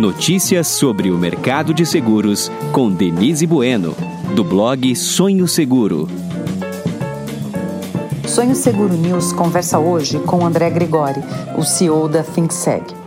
Notícias sobre o mercado de seguros com Denise Bueno, do blog Sonho Seguro. Sonho Seguro News conversa hoje com André Gregori, o CEO da ThinkSeg.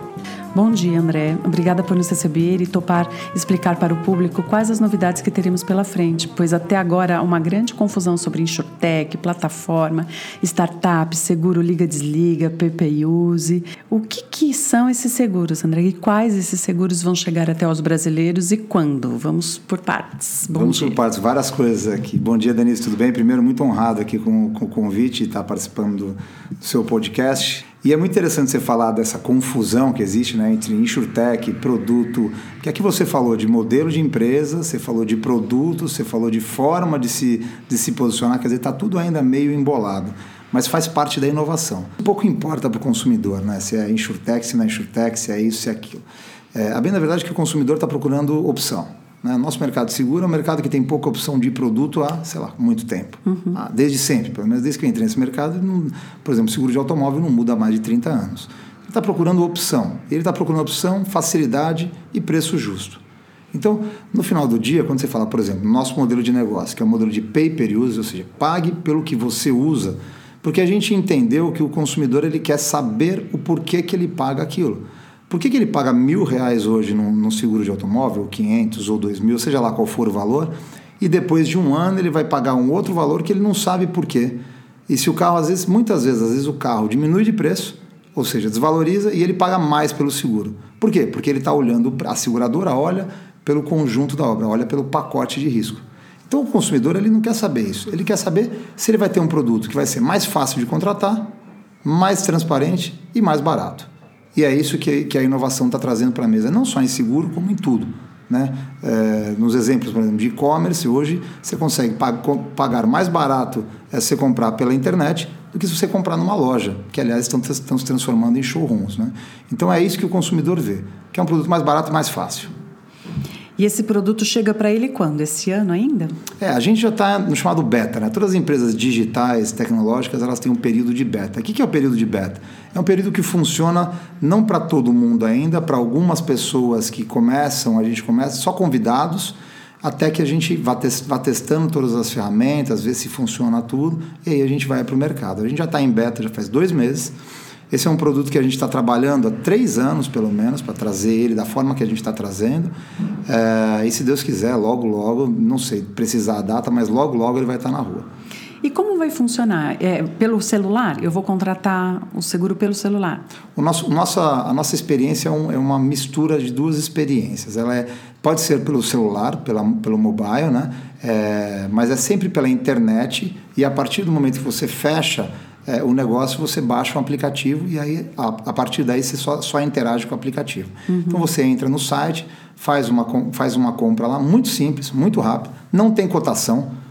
Bom dia, André. Obrigada por nos receber e topar explicar para o público quais as novidades que teremos pela frente, pois até agora há uma grande confusão sobre insurtech, plataforma, startup, seguro liga-desliga, PPI-use. O que, que são esses seguros, André? E quais esses seguros vão chegar até os brasileiros e quando? Vamos por partes. Bom Vamos dia. por partes, várias coisas aqui. Bom dia, Denise, tudo bem? Primeiro, muito honrado aqui com, com o convite e estar participando do, do seu podcast. E é muito interessante você falar dessa confusão que existe né, entre insurtech, produto, porque aqui você falou de modelo de empresa, você falou de produto, você falou de forma de se, de se posicionar, quer dizer, está tudo ainda meio embolado. Mas faz parte da inovação. Pouco importa para o consumidor, né? Se é insurtech, se não é insurtech, se é isso, se é aquilo. É, a bem da verdade é que o consumidor está procurando opção. Né? Nosso mercado seguro é um mercado que tem pouca opção de produto há, sei lá, muito tempo. Uhum. Ah, desde sempre, pelo menos desde que eu entrei nesse mercado, não, por exemplo, seguro de automóvel não muda há mais de 30 anos. Ele está procurando opção. Ele está procurando opção, facilidade e preço justo. Então, no final do dia, quando você fala, por exemplo, nosso modelo de negócio, que é o modelo de pay per use, ou seja, pague pelo que você usa, porque a gente entendeu que o consumidor ele quer saber o porquê que ele paga aquilo. Por que, que ele paga mil reais hoje num, num seguro de automóvel, 500 ou dois mil, seja lá qual for o valor, e depois de um ano ele vai pagar um outro valor que ele não sabe por quê? E se o carro, às vezes, muitas vezes, às vezes o carro diminui de preço, ou seja, desvaloriza, e ele paga mais pelo seguro. Por quê? Porque ele está olhando, a seguradora olha pelo conjunto da obra, olha pelo pacote de risco. Então o consumidor ele não quer saber isso. Ele quer saber se ele vai ter um produto que vai ser mais fácil de contratar, mais transparente e mais barato. E é isso que, que a inovação está trazendo para a mesa, não só em seguro, como em tudo. Né? É, nos exemplos, por exemplo, de e-commerce, hoje você consegue pag pagar mais barato é, você comprar pela internet do que se você comprar numa loja, que aliás estão, estão se transformando em showrooms. Né? Então é isso que o consumidor vê, que é um produto mais barato e mais fácil. E esse produto chega para ele quando? Esse ano ainda? É, a gente já está no chamado beta. Né? Todas as empresas digitais, tecnológicas, elas têm um período de beta. O que é o período de beta? É um período que funciona não para todo mundo ainda, para algumas pessoas que começam, a gente começa só convidados, até que a gente vá, vá testando todas as ferramentas, ver se funciona tudo, e aí a gente vai para o mercado. A gente já está em beta já faz dois meses. Esse é um produto que a gente está trabalhando há três anos, pelo menos, para trazer ele da forma que a gente está trazendo. É, e se Deus quiser, logo, logo, não sei precisar a data, mas logo, logo ele vai estar tá na rua. E como vai funcionar? É, pelo celular? Eu vou contratar o seguro pelo celular? O nosso, nossa, a nossa experiência é, um, é uma mistura de duas experiências. Ela é, pode ser pelo celular, pela, pelo mobile, né? É, mas é sempre pela internet. E a partir do momento que você fecha é, o negócio, você baixa um aplicativo e aí a, a partir daí você só, só interage com o aplicativo. Uhum. Então você entra no site, faz uma, faz uma compra lá, muito simples, muito rápido, não tem cotação.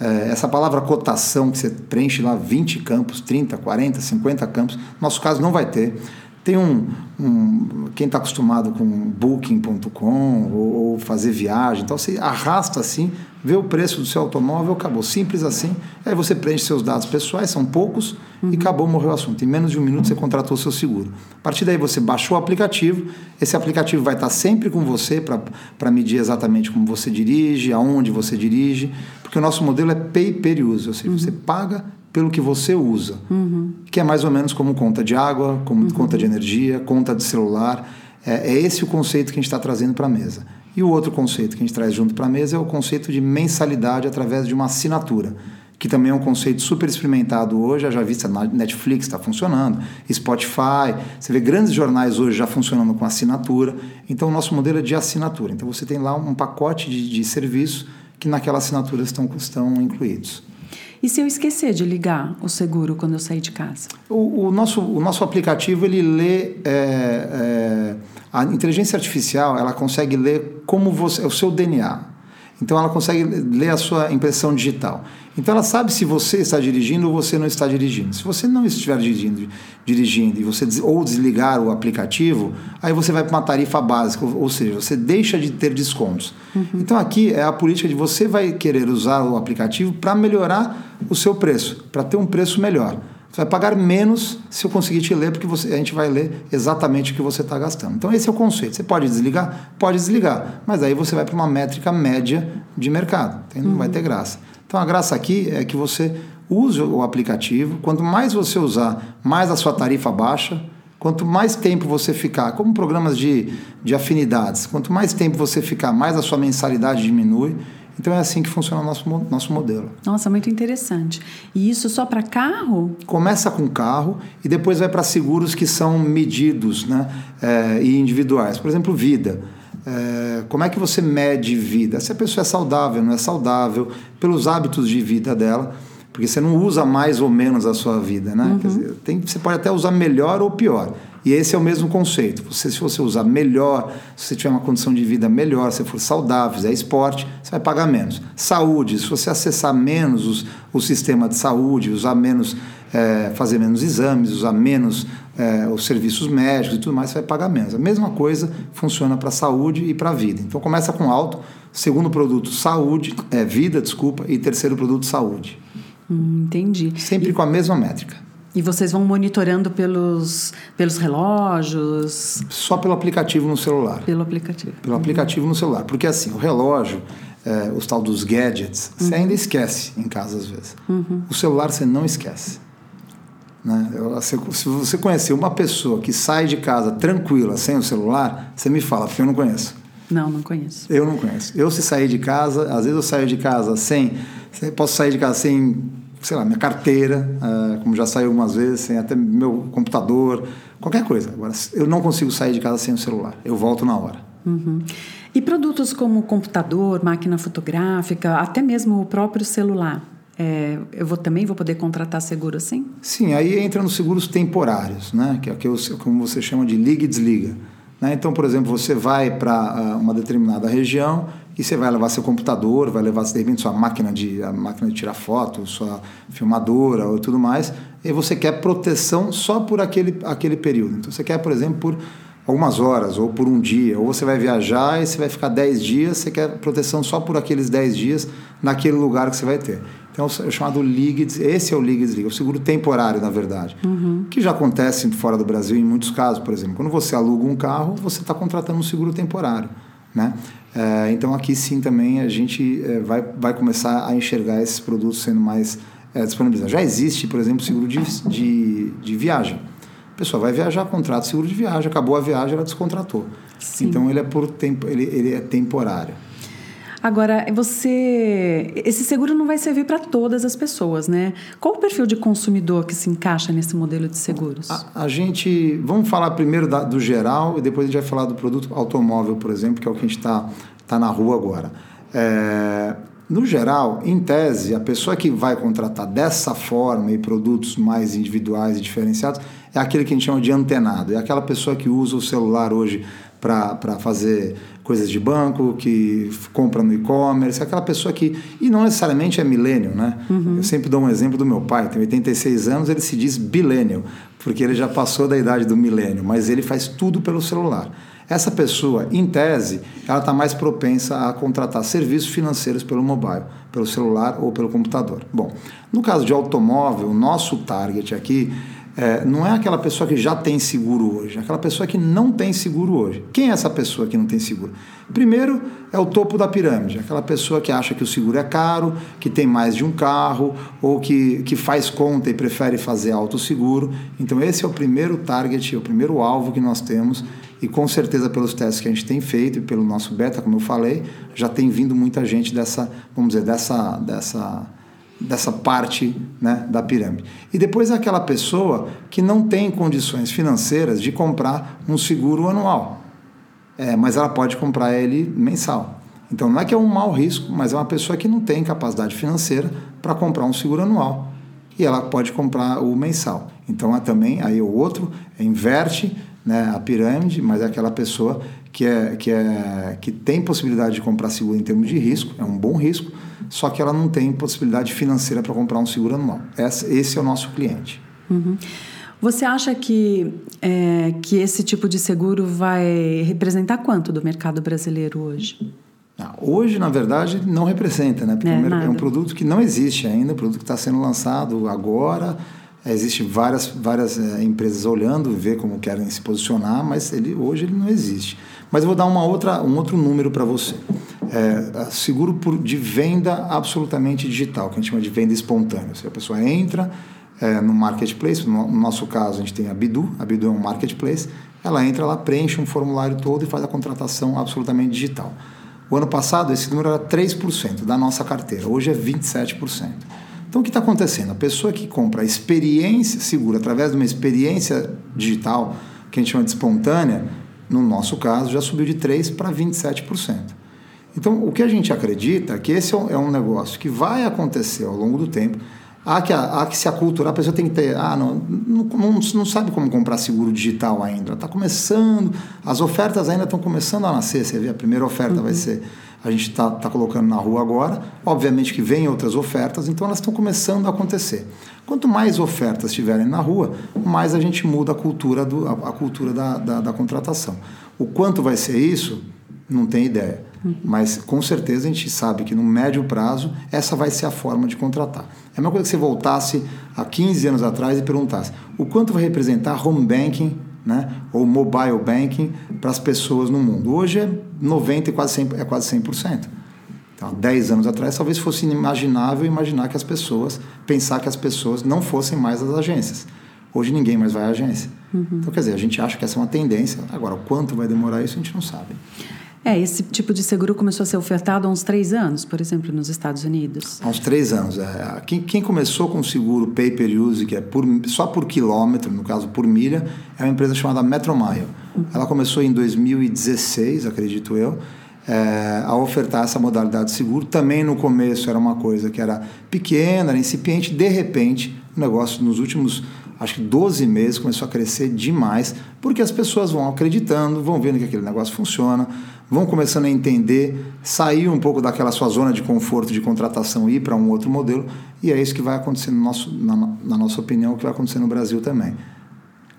É, essa palavra cotação que você preenche lá 20 campos, 30, 40, 50 campos, no nosso caso não vai ter. Tem um, um quem está acostumado com booking.com ou, ou, fazer viagem, então você arrasta assim, vê o preço do seu automóvel, acabou, simples assim. Aí você preenche seus dados pessoais, são poucos, uhum. e acabou, morreu o assunto. Em menos de um minuto você contratou o seu seguro. A partir daí você baixou o aplicativo, esse aplicativo vai estar sempre com você para medir exatamente como você dirige, aonde você dirige, porque o nosso modelo é pay per use, ou seja, uhum. você paga pelo que você usa, uhum. que é mais ou menos como conta de água, como uhum. conta de energia, conta de celular. É, é esse o conceito que a gente está trazendo para a mesa. E o outro conceito que a gente traz junto para a mesa é o conceito de mensalidade através de uma assinatura, que também é um conceito super experimentado hoje, já vista na Netflix está funcionando, Spotify, você vê grandes jornais hoje já funcionando com assinatura. Então o nosso modelo é de assinatura. Então você tem lá um pacote de, de serviços que naquela assinatura estão, estão incluídos. E se eu esquecer de ligar o seguro quando eu sair de casa? O, o nosso, o nosso aplicativo ele lê é, é, a inteligência artificial ela consegue ler como você o seu DNA. Então ela consegue ler a sua impressão digital. Então ela sabe se você está dirigindo ou você não está dirigindo. Se você não estiver dirigindo, dirigindo e você ou desligar o aplicativo, aí você vai para uma tarifa básica, ou seja, você deixa de ter descontos. Uhum. Então aqui é a política de você vai querer usar o aplicativo para melhorar o seu preço, para ter um preço melhor. Você vai pagar menos se eu conseguir te ler, porque você, a gente vai ler exatamente o que você está gastando. Então, esse é o conceito. Você pode desligar? Pode desligar. Mas aí você vai para uma métrica média de mercado. Então, não uhum. vai ter graça. Então, a graça aqui é que você use o aplicativo. Quanto mais você usar, mais a sua tarifa baixa. Quanto mais tempo você ficar, como programas de, de afinidades, quanto mais tempo você ficar, mais a sua mensalidade diminui. Então é assim que funciona o nosso, nosso modelo. Nossa, muito interessante. E isso só para carro? Começa com carro e depois vai para seguros que são medidos né, é, e individuais. Por exemplo, vida. É, como é que você mede vida? Se a pessoa é saudável, não é saudável, pelos hábitos de vida dela, porque você não usa mais ou menos a sua vida, né? Uhum. Dizer, tem, você pode até usar melhor ou pior. E esse é o mesmo conceito. Você, se você usar melhor, se você tiver uma condição de vida melhor, se for saudável, fizer esporte, você vai pagar menos. Saúde, se você acessar menos os, o sistema de saúde, usar menos, é, fazer menos exames, usar menos é, os serviços médicos e tudo mais, você vai pagar menos. A mesma coisa funciona para a saúde e para a vida. Então começa com alto, segundo produto, saúde, é, vida, desculpa, e terceiro produto, saúde. Hum, entendi. Sempre e... com a mesma métrica. E vocês vão monitorando pelos, pelos relógios? Só pelo aplicativo no celular. Pelo aplicativo. Pelo uhum. aplicativo no celular. Porque assim, o relógio, é, os tal dos gadgets, uhum. você ainda esquece em casa às vezes. Uhum. O celular você não esquece. Né? Eu, se, se você conhecer uma pessoa que sai de casa tranquila, sem o celular, você me fala, porque eu não conheço. Não, não conheço. Eu não conheço. Eu se sair de casa, às vezes eu saio de casa sem. Posso sair de casa sem sei lá, minha carteira, uh, como já saiu algumas vezes, sem até meu computador, qualquer coisa. Agora, eu não consigo sair de casa sem o celular. Eu volto na hora. Uhum. E produtos como computador, máquina fotográfica, até mesmo o próprio celular. É, eu vou, também vou poder contratar seguro assim? Sim, aí entra nos seguros temporários, né? que é que como você chama de liga e desliga. Né? Então, por exemplo, você vai para uh, uma determinada região e você vai levar seu computador, vai levar de repente sua máquina de a máquina de tirar foto, sua filmadora ou tudo mais, e você quer proteção só por aquele aquele período. Então você quer, por exemplo, por algumas horas ou por um dia, ou você vai viajar e você vai ficar 10 dias, você quer proteção só por aqueles 10 dias naquele lugar que você vai ter. Então é o chamado ligue, esse é o ligue desliga, o seguro temporário, na verdade, uhum. que já acontece fora do Brasil em muitos casos, por exemplo, quando você aluga um carro, você está contratando um seguro temporário, né? É, então aqui sim também a gente é, vai, vai começar a enxergar esses produtos sendo mais é, disponibilizados. Já existe, por exemplo, seguro de, de, de viagem. A pessoa vai viajar, contrata seguro de viagem, acabou a viagem, ela descontratou. Sim. Então ele é por tempo, ele, ele é temporário. Agora, você. Esse seguro não vai servir para todas as pessoas, né? Qual o perfil de consumidor que se encaixa nesse modelo de seguros? A, a gente. Vamos falar primeiro da, do geral e depois a gente vai falar do produto automóvel, por exemplo, que é o que a gente está tá na rua agora. É, no geral, em tese, a pessoa que vai contratar dessa forma e produtos mais individuais e diferenciados é aquele que a gente chama de antenado. É aquela pessoa que usa o celular hoje para fazer coisas de banco, que compra no e-commerce, aquela pessoa que. E não necessariamente é milênio, né? Uhum. Eu sempre dou um exemplo do meu pai, tem 86 anos, ele se diz bilênio, porque ele já passou da idade do milênio, mas ele faz tudo pelo celular. Essa pessoa, em tese, ela está mais propensa a contratar serviços financeiros pelo mobile, pelo celular ou pelo computador. Bom, no caso de automóvel, o nosso target aqui é, não é aquela pessoa que já tem seguro hoje, é aquela pessoa que não tem seguro hoje. Quem é essa pessoa que não tem seguro? Primeiro é o topo da pirâmide, aquela pessoa que acha que o seguro é caro, que tem mais de um carro, ou que, que faz conta e prefere fazer autosseguro. Então, esse é o primeiro target, é o primeiro alvo que nós temos, e com certeza pelos testes que a gente tem feito e pelo nosso beta, como eu falei, já tem vindo muita gente dessa, vamos dizer, dessa. dessa dessa parte né, da pirâmide. E depois é aquela pessoa que não tem condições financeiras de comprar um seguro anual, é, mas ela pode comprar ele mensal. Então não é que é um mau risco, mas é uma pessoa que não tem capacidade financeira para comprar um seguro anual e ela pode comprar o mensal. Então é também aí o outro inverte né, a pirâmide, mas é aquela pessoa que, é, que, é, que tem possibilidade de comprar seguro em termos de risco, é um bom risco, só que ela não tem possibilidade financeira para comprar um seguro anual. Esse é o nosso cliente. Uhum. Você acha que, é, que esse tipo de seguro vai representar quanto do mercado brasileiro hoje? Hoje, na verdade, não representa, né? Porque é, é um produto que não existe ainda, um produto que está sendo lançado agora. Existem várias, várias é, empresas olhando, ver como querem se posicionar, mas ele, hoje ele não existe. Mas eu vou dar uma outra, um outro número para você. É, seguro por, de venda absolutamente digital, que a gente chama de venda espontânea. Se a pessoa entra é, no marketplace, no, no, nosso caso a gente tem a Bidu, a Bidu é um marketplace, ela entra, ela preenche um formulário todo e faz a contratação absolutamente digital. O ano passado esse número era 3% da nossa carteira, hoje é 27%. Então o que está acontecendo? A pessoa que compra a experiência segura através de uma experiência digital, que a gente chama de espontânea, no nosso caso já subiu de 3% para 27%. Então o que a gente acredita é que esse é um negócio que vai acontecer ao longo do tempo Há que, há que se aculturar, a pessoa tem que ter. Ah, não, não, não, não sabe como comprar seguro digital ainda. Está começando, as ofertas ainda estão começando a nascer. Você vê, a primeira oferta uhum. vai ser. A gente está tá colocando na rua agora. Obviamente que vem outras ofertas, então elas estão começando a acontecer. Quanto mais ofertas estiverem na rua, mais a gente muda a cultura, do, a, a cultura da, da, da contratação. O quanto vai ser isso, não tem ideia. Mas com certeza a gente sabe que no médio prazo essa vai ser a forma de contratar. É a mesma coisa que você voltasse há 15 anos atrás e perguntasse o quanto vai representar home banking né, ou mobile banking para as pessoas no mundo. Hoje é 90% e quase 100%. É quase 100%. Então, há 10 anos atrás talvez fosse inimaginável imaginar que as pessoas, pensar que as pessoas não fossem mais as agências. Hoje ninguém mais vai à agência. Uhum. Então, quer dizer, a gente acha que essa é uma tendência. Agora, o quanto vai demorar isso, a gente não sabe. É, esse tipo de seguro começou a ser ofertado há uns três anos, por exemplo, nos Estados Unidos. Há uns três anos. É. Quem, quem começou com o seguro pay per use, que é por, só por quilômetro, no caso por milha, é uma empresa chamada Metromile. Uhum. Ela começou em 2016, acredito eu, é, a ofertar essa modalidade de seguro. Também no começo era uma coisa que era pequena, era incipiente. De repente, o negócio nos últimos acho que 12 meses começou a crescer demais, porque as pessoas vão acreditando, vão vendo que aquele negócio funciona, vão começando a entender, sair um pouco daquela sua zona de conforto de contratação e ir para um outro modelo, e é isso que vai acontecer, no nosso, na, na nossa opinião, que vai acontecer no Brasil também.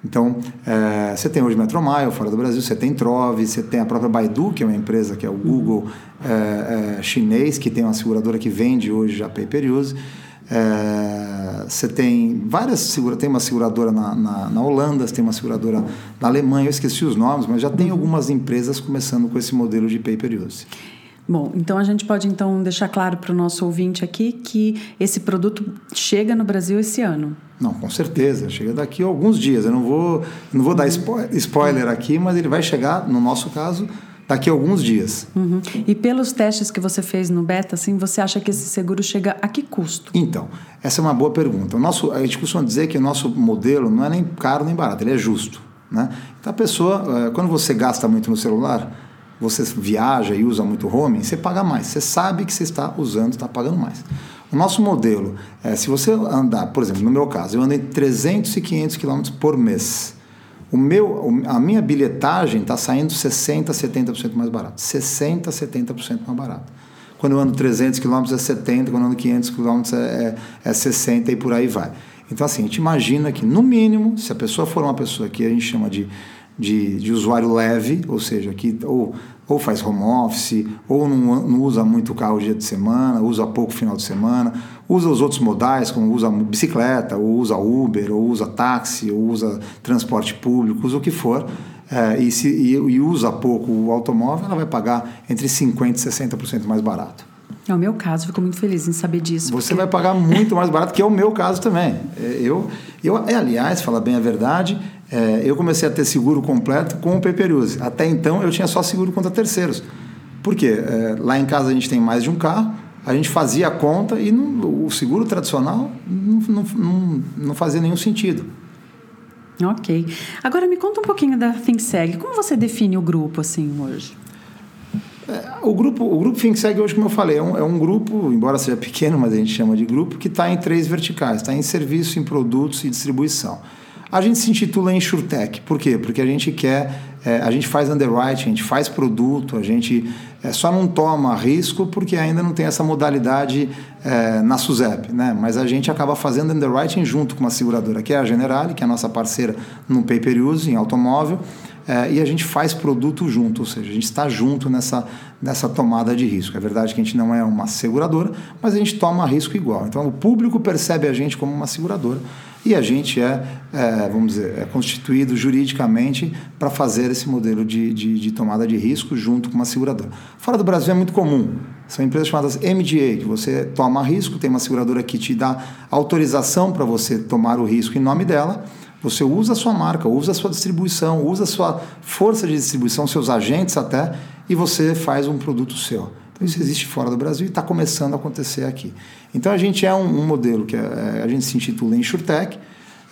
Então, é, você tem hoje Metromile fora do Brasil, você tem Trove, você tem a própria Baidu, que é uma empresa que é o Google é, é, chinês, que tem uma seguradora que vende hoje já pay per use. É, você tem várias segura, tem uma seguradora na, na, na, Holanda, você tem uma seguradora na Alemanha, eu esqueci os nomes, mas já tem uhum. algumas empresas começando com esse modelo de pay per use. Bom, então a gente pode então deixar claro para o nosso ouvinte aqui que esse produto chega no Brasil esse ano. Não, com certeza, chega daqui a alguns dias. Eu não vou, não vou dar uhum. spoiler aqui, mas ele vai chegar, no nosso caso, daqui a alguns dias. Uhum. E pelos testes que você fez no beta, assim, você acha que esse seguro chega a que custo? Então, essa é uma boa pergunta. O nosso, a gente costuma dizer que o nosso modelo não é nem caro nem barato, ele é justo. Né? Então a pessoa, eh, quando você gasta muito no celular, você viaja e usa muito roaming, você paga mais. Você sabe que você está usando, está pagando mais. O nosso modelo, é, se você andar, por exemplo, no meu caso, eu ando em 300 e 500 quilômetros por mês. O meu, a minha bilhetagem está saindo 60%, 70% mais barato. 60%, 70% mais barato. Quando eu ando 300 km é 70, quando eu ando 500 km é, é, é 60 e por aí vai. Então, assim, a gente imagina que, no mínimo, se a pessoa for uma pessoa que a gente chama de, de, de usuário leve, ou seja, que ou ou faz home office, ou não, não usa muito carro dia de semana, usa pouco final de semana, usa os outros modais, como usa bicicleta, ou usa Uber, ou usa táxi, ou usa transporte público, usa o que for, é, e, se, e, e usa pouco o automóvel, ela vai pagar entre 50% e 60% mais barato. É o meu caso, fico muito feliz em saber disso. Você porque... vai pagar muito mais barato, que é o meu caso também. É, eu, eu aliás, fala bem a verdade, é, eu comecei a ter seguro completo com o Peperiuse. Até então eu tinha só seguro contra terceiros. Por quê? É, lá em casa a gente tem mais de um carro, a gente fazia a conta e não, o seguro tradicional não, não, não, fazia nenhum sentido. Ok. Agora me conta um pouquinho da ThinkSeg. Como você define o grupo assim hoje? É, o grupo, o grupo ThinkSeg hoje, como eu falei, é um, é um grupo, embora seja pequeno, mas a gente chama de grupo, que está em três verticais. Está em serviço, em produtos e distribuição. A gente se intitula InsurTech. Por quê? Porque a gente quer, é, a gente faz underwriting, a gente faz produto, a gente é, só não toma risco porque ainda não tem essa modalidade é, na SUSEP, né? Mas a gente acaba fazendo underwriting junto com uma seguradora, que é a Generali, que é a nossa parceira no pay per use, em automóvel, é, e a gente faz produto junto, ou seja, a gente está junto nessa, nessa tomada de risco. É verdade que a gente não é uma seguradora, mas a gente toma risco igual. Então o público percebe a gente como uma seguradora E a gente é, é vamos dizer, é constituído juridicamente para fazer esse modelo de, de, de, tomada de risco junto com uma seguradora. Fora do Brasil é muito comum. São empresas chamadas MGA, que você toma risco, tem uma seguradora que te dá autorização para você tomar o risco em nome dela. Você usa a sua marca, usa a sua distribuição, usa a sua força de distribuição, seus agentes até, e você faz um produto seu. Então isso existe fora do Brasil e está começando a acontecer aqui. Então a gente é um, um modelo que é, é a gente se intitula InsurTech,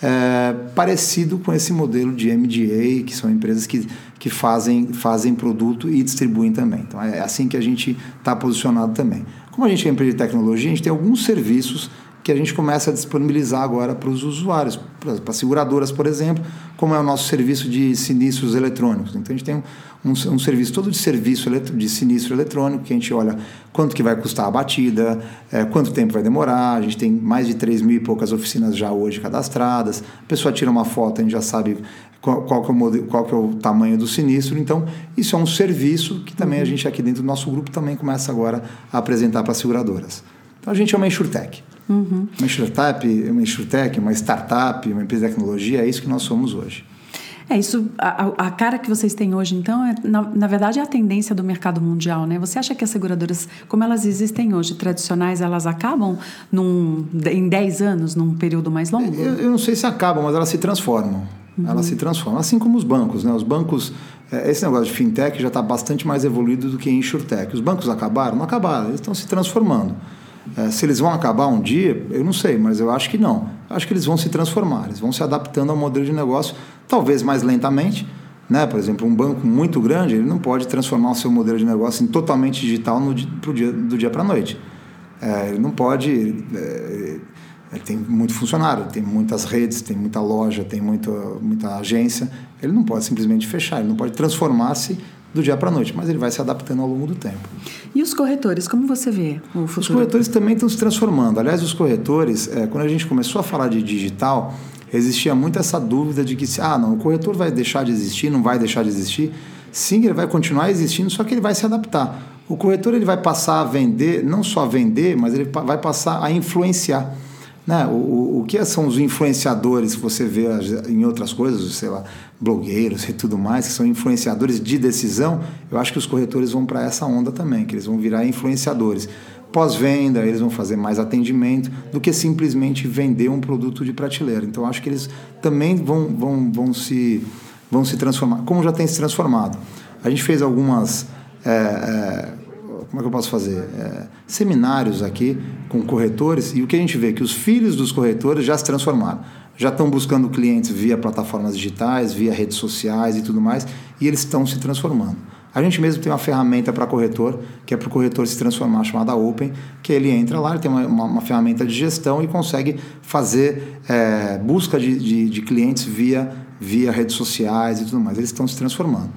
é, parecido com esse modelo de MDA, que são empresas que, que fazem, fazem produto e distribuem também. Então é assim que a gente está posicionado também. Como a gente é empresa de tecnologia, a gente tem alguns serviços que a gente começa a disponibilizar agora para os usuários, para seguradoras, por exemplo, como é o nosso serviço de sinistros eletrônicos. Então a gente tem um, um, um serviço todo de serviço de sinistro eletrônico, que a gente olha quanto que vai custar a batida, é, quanto tempo vai demorar, a gente tem mais de 3 mil e poucas oficinas já hoje cadastradas, a pessoa tira uma foto, a gente já sabe qual, qual, que, é o modelo, qual que é o tamanho do sinistro. Então, isso é um serviço que também uhum. a gente aqui dentro do nosso grupo também começa agora a apresentar para as seguradoras. Então a gente é uma InsurTech. Uhum. Uma startup, uma insurtech, uma startup, uma empresa de tecnologia, é isso que nós somos hoje. É isso, a, a, cara que vocês têm hoje, então, é, na, na, verdade, é a tendência do mercado mundial, né? Você acha que as seguradoras, como elas existem hoje, tradicionais, elas acabam num, em 10 anos, num período mais longo? Eu, eu não sei se acabam, mas elas se transformam. Uhum. Elas se transformam, assim como os bancos, né? Os bancos, é, esse negócio de fintech já está bastante mais evoluído do que insurtech. Os bancos acabaram? Não acabaram, eles estão se transformando. É, se eles vão acabar um dia, eu não sei, mas eu acho que não. Acho que eles vão se transformar, eles vão se adaptando ao modelo de negócio, talvez mais lentamente. Né? Por exemplo, um banco muito grande, ele não pode transformar o seu modelo de negócio em totalmente digital no, pro dia, do dia para a noite. É, ele não pode. Ele, é, ele tem muito funcionário, tem muitas redes, tem muita loja, tem muita, muita agência. Ele não pode simplesmente fechar, ele não pode transformar-se do dia para a noite, mas ele vai se adaptando ao longo do tempo. E os corretores, como você vê o futuro? Os corretores também estão se transformando. Aliás, os corretores, é, quando a gente começou a falar de digital, existia muito essa dúvida de que, ah, não, o corretor vai deixar de existir, não vai deixar de existir. Sim, ele vai continuar existindo, só que ele vai se adaptar. O corretor ele vai passar a vender, não só a vender, mas ele vai passar a influenciar. Né? O, o, que são os influenciadores que você vê em outras coisas, sei lá, blogueiros e tudo mais, que são influenciadores de decisão, eu acho que os corretores vão para essa onda também, que eles vão virar influenciadores. Pós-venda, eles vão fazer mais atendimento do que simplesmente vender um produto de prateleira. Então, acho que eles também vão, vão, vão, se, vão se transformar, como já tem se transformado. A gente fez algumas. É, é, como é que eu posso fazer? É, seminários aqui com corretores e o que a gente vê é que os filhos dos corretores já se transformaram já estão buscando clientes via plataformas digitais, via redes sociais e tudo mais, e eles estão se transformando. A gente mesmo tem uma ferramenta para corretor, que é para o corretor se transformar, chamada Open, que ele entra lá, ele tem uma, uma, uma ferramenta de gestão e consegue fazer é, busca de, de, de, clientes via, via redes sociais e tudo mais. Eles estão se transformando.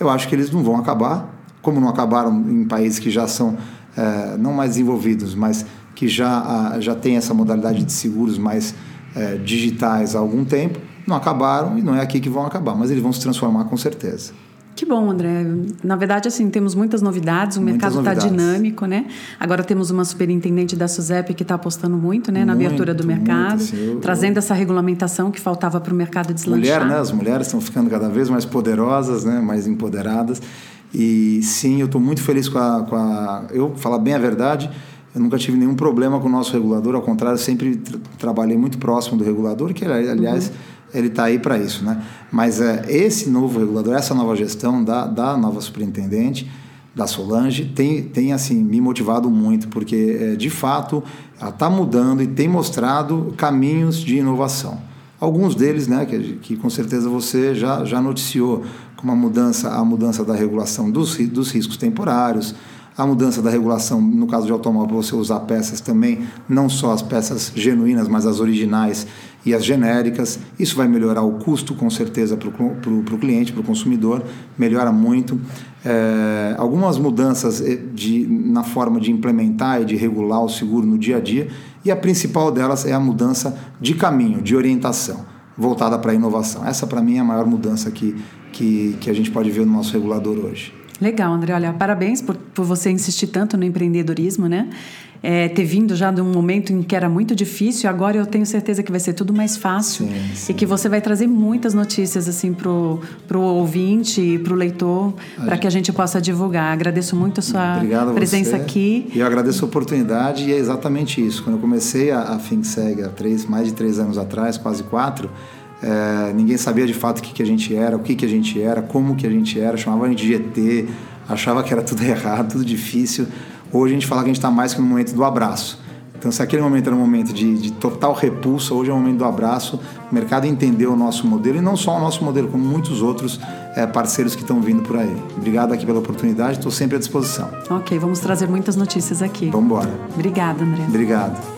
Eu acho que eles não vão acabar, como não acabaram em países que já são é, não mais desenvolvidos, mas que já, já tem essa modalidade de seguros mais é, digitais há algum tempo, não acabaram e não é aqui que vão acabar, mas eles vão se transformar com certeza. Que bom, André. Na verdade, assim, temos muitas novidades, o muitas mercado está dinâmico, né? Agora temos uma superintendente da SUSEP que está apostando muito, né, na muito, abertura do mercado, muito, assim, eu, trazendo eu... essa regulamentação que faltava para o mercado deslanchar. Mulher, né? As mulheres estão ficando cada vez mais poderosas, né? mais empoderadas. E sim, eu estou muito feliz com a, com a. Eu, falar bem a verdade, eu nunca tive nenhum problema com o nosso regulador, ao contrário, sempre tra trabalhei muito próximo do regulador, que aliás uhum. ele está aí para isso, né? Mas é, esse novo regulador, essa nova gestão da, da nova superintendente, da Solange, tem, tem assim me motivado muito, porque é, de fato ela está mudando e tem mostrado caminhos de inovação. Alguns deles, né, que, que com certeza você já, já noticiou, como a mudança, a mudança da regulação dos, dos riscos temporários, a mudança da regulação, no caso de automóvel, você usar peças também, não só as peças genuínas, mas as originais e as genéricas. Isso vai melhorar o custo, com certeza, para o cliente, para o consumidor, melhora muito. É, algumas mudanças eh, de, na forma de implementar e de regular o seguro no dia a dia, e a principal delas é a mudança de caminho, de orientação, voltada para a inovação. Essa, para mim, é a maior mudança que, que, que a gente pode ver no nosso regulador hoje. Legal, André. Olha, parabéns por, por você insistir tanto no empreendedorismo, né? É, ter vindo já de um momento em que era muito difícil, agora eu tenho certeza que vai ser tudo mais fácil Sim, sim. e que você vai trazer muitas notícias assim pro, pro ouvinte e pro leitor para que a gente possa divulgar. Agradeço muito a sua a presença você. aqui. E eu agradeço a oportunidade e é exatamente isso. Quando eu comecei a, a FinSeg há três, mais de três anos atrás, quase quatro, é, ninguém sabia de fato o que, que a gente era, o que, que a gente era, como que a gente era, chamava a gente de GT, achava que era tudo errado, tudo difícil. Hoje a gente fala que a gente está mais que no momento do abraço. Então, se aquele momento era um momento de, de, total repulsa, hoje é o momento do abraço. O mercado entendeu o nosso modelo e não só o nosso modelo, como muitos outros é, parceiros que estão vindo por aí. Obrigado aqui pela oportunidade, estou sempre à disposição. Ok, vamos trazer muitas notícias aqui. Vamos embora. Obrigada, André. Obrigado.